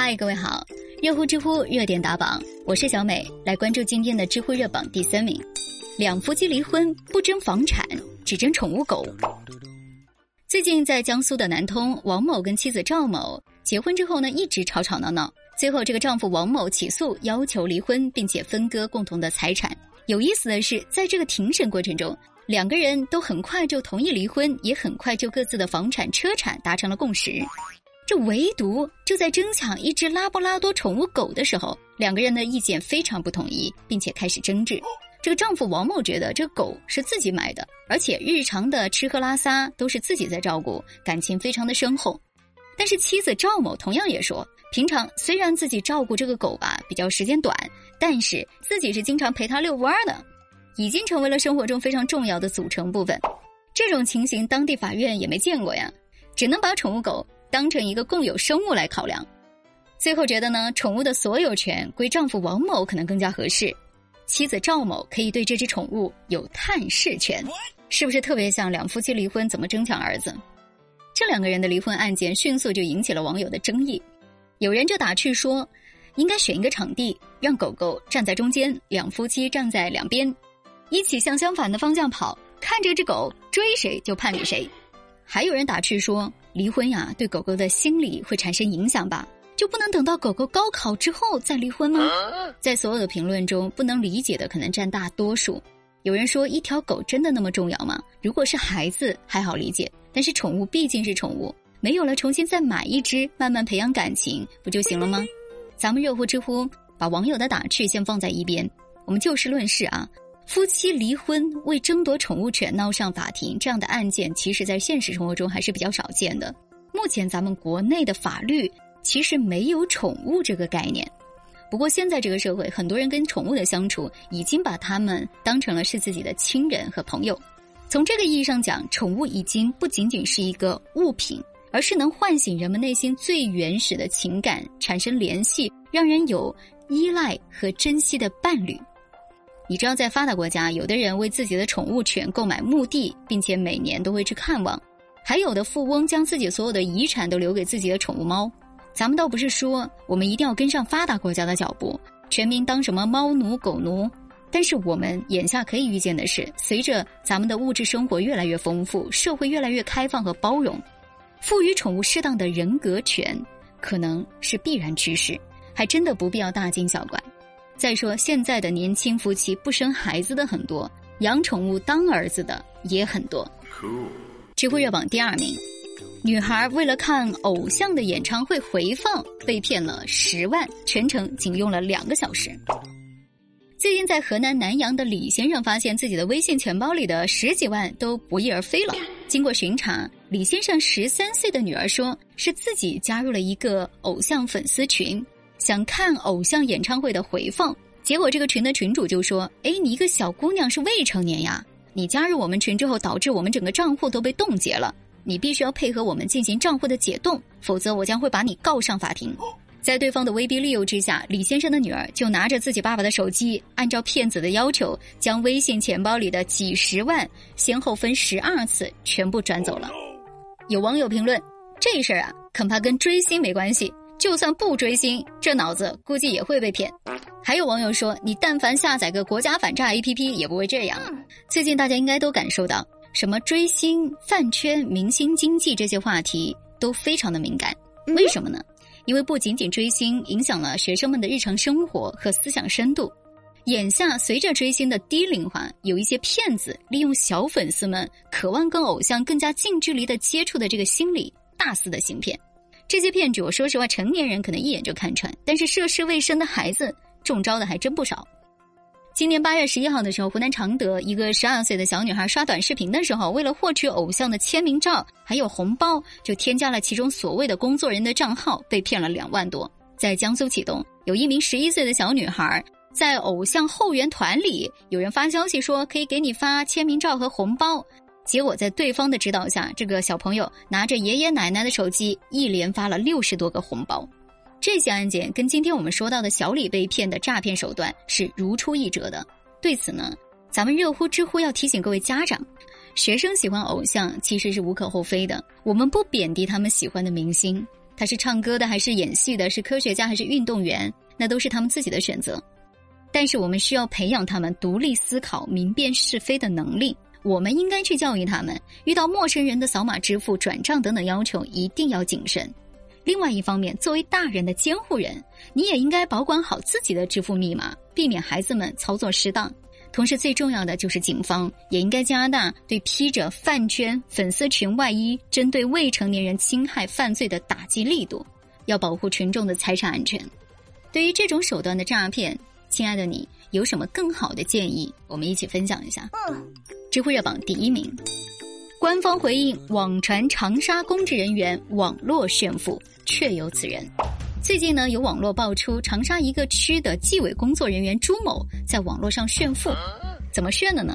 嗨，各位好！热乎知乎热点打榜，我是小美，来关注今天的知乎热榜第三名。两夫妻离婚不争房产，只争宠物狗。最近在江苏的南通，王某跟妻子赵某结婚之后呢，一直吵吵闹闹，最后这个丈夫王某起诉要求离婚，并且分割共同的财产。有意思的是，在这个庭审过程中，两个人都很快就同意离婚，也很快就各自的房产、车产达成了共识。这唯独就在争抢一只拉布拉多宠物狗的时候，两个人的意见非常不统一，并且开始争执。这个丈夫王某觉得这狗是自己买的，而且日常的吃喝拉撒都是自己在照顾，感情非常的深厚。但是妻子赵某同样也说，平常虽然自己照顾这个狗吧比较时间短，但是自己是经常陪它遛弯的，已经成为了生活中非常重要的组成部分。这种情形，当地法院也没见过呀，只能把宠物狗。当成一个共有生物来考量，最后觉得呢，宠物的所有权归丈夫王某可能更加合适，妻子赵某可以对这只宠物有探视权，是不是特别像两夫妻离婚怎么争抢儿子？这两个人的离婚案件迅速就引起了网友的争议，有人就打趣说，应该选一个场地，让狗狗站在中间，两夫妻站在两边，一起向相反的方向跑，看这只狗追谁就判给谁。还有人打趣说。离婚呀，对狗狗的心理会产生影响吧？就不能等到狗狗高考之后再离婚吗？在所有的评论中，不能理解的可能占大多数。有人说，一条狗真的那么重要吗？如果是孩子还好理解，但是宠物毕竟是宠物，没有了重新再买一只，慢慢培养感情不就行了吗？咱们热乎知乎把网友的打趣先放在一边，我们就事论事啊。夫妻离婚为争夺宠物犬闹上法庭，这样的案件其实，在现实生活中还是比较少见的。目前咱们国内的法律其实没有宠物这个概念。不过现在这个社会，很多人跟宠物的相处已经把它们当成了是自己的亲人和朋友。从这个意义上讲，宠物已经不仅仅是一个物品，而是能唤醒人们内心最原始的情感，产生联系，让人有依赖和珍惜的伴侣。你知道，在发达国家，有的人为自己的宠物犬购买墓地，并且每年都会去看望；还有的富翁将自己所有的遗产都留给自己的宠物猫。咱们倒不是说我们一定要跟上发达国家的脚步，全民当什么猫奴狗奴。但是我们眼下可以预见的是，随着咱们的物质生活越来越丰富，社会越来越开放和包容，赋予宠物适当的人格权，可能是必然趋势，还真的不必要大惊小怪。再说，现在的年轻夫妻不生孩子的很多，养宠物当儿子的也很多。知乎热榜第二名，女孩为了看偶像的演唱会回放被骗了十万，全程仅用了两个小时。最近在河南南阳的李先生发现自己的微信钱包里的十几万都不翼而飞了。经过巡查，李先生十三岁的女儿说是自己加入了一个偶像粉丝群。想看偶像演唱会的回放，结果这个群的群主就说：“哎，你一个小姑娘是未成年呀！你加入我们群之后，导致我们整个账户都被冻结了，你必须要配合我们进行账户的解冻，否则我将会把你告上法庭。”在对方的威逼利诱之下，李先生的女儿就拿着自己爸爸的手机，按照骗子的要求，将微信钱包里的几十万先后分十二次全部转走了。有网友评论：“这事儿啊，恐怕跟追星没关系。”就算不追星，这脑子估计也会被骗。还有网友说，你但凡下载个国家反诈 APP 也不会这样。最近大家应该都感受到，什么追星、饭圈、明星经济这些话题都非常的敏感。为什么呢？因为不仅仅追星影响了学生们的日常生活和思想深度，眼下随着追星的低龄化，有一些骗子利用小粉丝们渴望跟偶像更加近距离的接触的这个心理，大肆的行骗。这些骗局，我说实话，成年人可能一眼就看穿，但是涉世未深的孩子中招的还真不少。今年八月十一号的时候，湖南常德一个十二岁的小女孩刷短视频的时候，为了获取偶像的签名照还有红包，就添加了其中所谓的工作人的账号，被骗了两万多。在江苏启东，有一名十一岁的小女孩在偶像后援团里，有人发消息说可以给你发签名照和红包。结果在对方的指导下，这个小朋友拿着爷爷奶奶的手机，一连发了六十多个红包。这些案件跟今天我们说到的小李被骗的诈骗手段是如出一辙的。对此呢，咱们热乎知乎要提醒各位家长：学生喜欢偶像其实是无可厚非的，我们不贬低他们喜欢的明星，他是唱歌的还是演戏的，是科学家还是运动员，那都是他们自己的选择。但是我们需要培养他们独立思考、明辨是非的能力。我们应该去教育他们，遇到陌生人的扫码支付、转账等等要求，一定要谨慎。另外一方面，作为大人的监护人，你也应该保管好自己的支付密码，避免孩子们操作失当。同时，最重要的就是警方也应该加大对披着饭圈、粉丝群外衣、针对未成年人侵害犯罪的打击力度，要保护群众的财产安全。对于这种手段的诈骗，亲爱的你有什么更好的建议？我们一起分享一下。嗯，知乎热榜第一名，官方回应网传长沙公职人员网络炫富。确有此人。最近呢，有网络爆出长沙一个区的纪委工作人员朱某在网络上炫富，怎么炫的呢？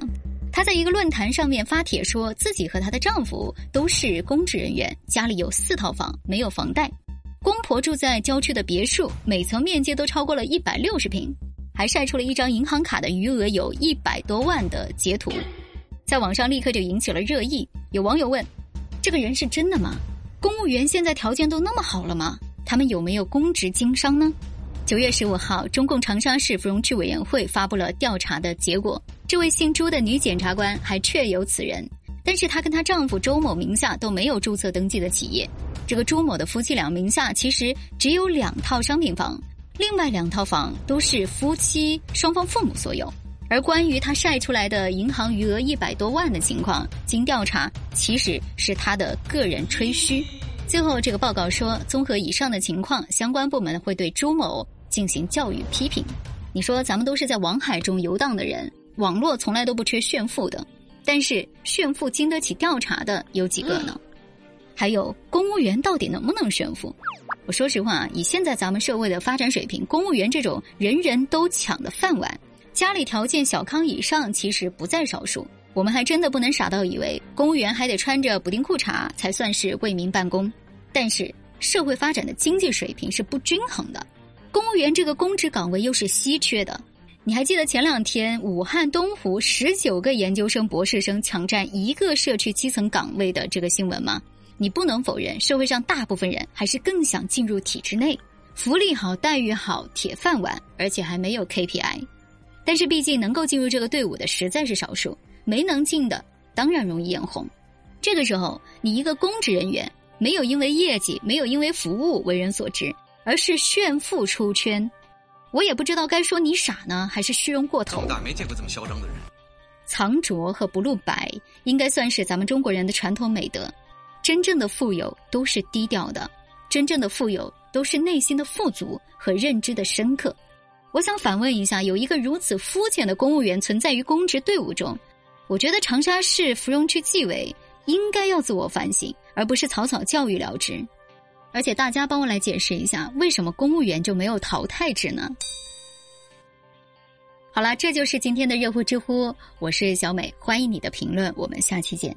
她在一个论坛上面发帖，说自己和她的丈夫都是公职人员，家里有四套房，没有房贷。公婆住在郊区的别墅，每层面积都超过了一百六十平，还晒出了一张银行卡的余额有一百多万的截图，在网上立刻就引起了热议。有网友问：“这个人是真的吗？”公务员现在条件都那么好了吗？他们有没有公职经商呢？九月十五号，中共长沙市芙蓉区委员会发布了调查的结果。这位姓朱的女检察官还确有此人，但是她跟她丈夫周某名下都没有注册登记的企业。这个朱某的夫妻俩名下其实只有两套商品房，另外两套房都是夫妻双方父母所有。而关于他晒出来的银行余额一百多万的情况，经调查其实是他的个人吹嘘。最后，这个报告说，综合以上的情况，相关部门会对朱某进行教育批评。你说，咱们都是在网海中游荡的人，网络从来都不缺炫富的，但是炫富经得起调查的有几个呢？还有，公务员到底能不能炫富？我说实话，以现在咱们社会的发展水平，公务员这种人人都抢的饭碗。家里条件小康以上其实不在少数，我们还真的不能傻到以为公务员还得穿着补丁裤衩才算是为民办公。但是社会发展的经济水平是不均衡的，公务员这个公职岗位又是稀缺的。你还记得前两天武汉东湖十九个研究生、博士生抢占一个社区基层岗位的这个新闻吗？你不能否认，社会上大部分人还是更想进入体制内，福利好、待遇好、铁饭碗，而且还没有 KPI。但是毕竟能够进入这个队伍的实在是少数，没能进的当然容易眼红。这个时候，你一个公职人员没有因为业绩，没有因为服务为人所知，而是炫富出圈，我也不知道该说你傻呢，还是虚荣过头。大没见过这么嚣张的人。藏拙和不露白，应该算是咱们中国人的传统美德。真正的富有都是低调的，真正的富有都是内心的富足和认知的深刻。我想反问一下，有一个如此肤浅的公务员存在于公职队伍中，我觉得长沙市芙蓉区纪委应该要自我反省，而不是草草教育了之。而且大家帮我来解释一下，为什么公务员就没有淘汰制呢？好了，这就是今天的热乎知乎，我是小美，欢迎你的评论，我们下期见。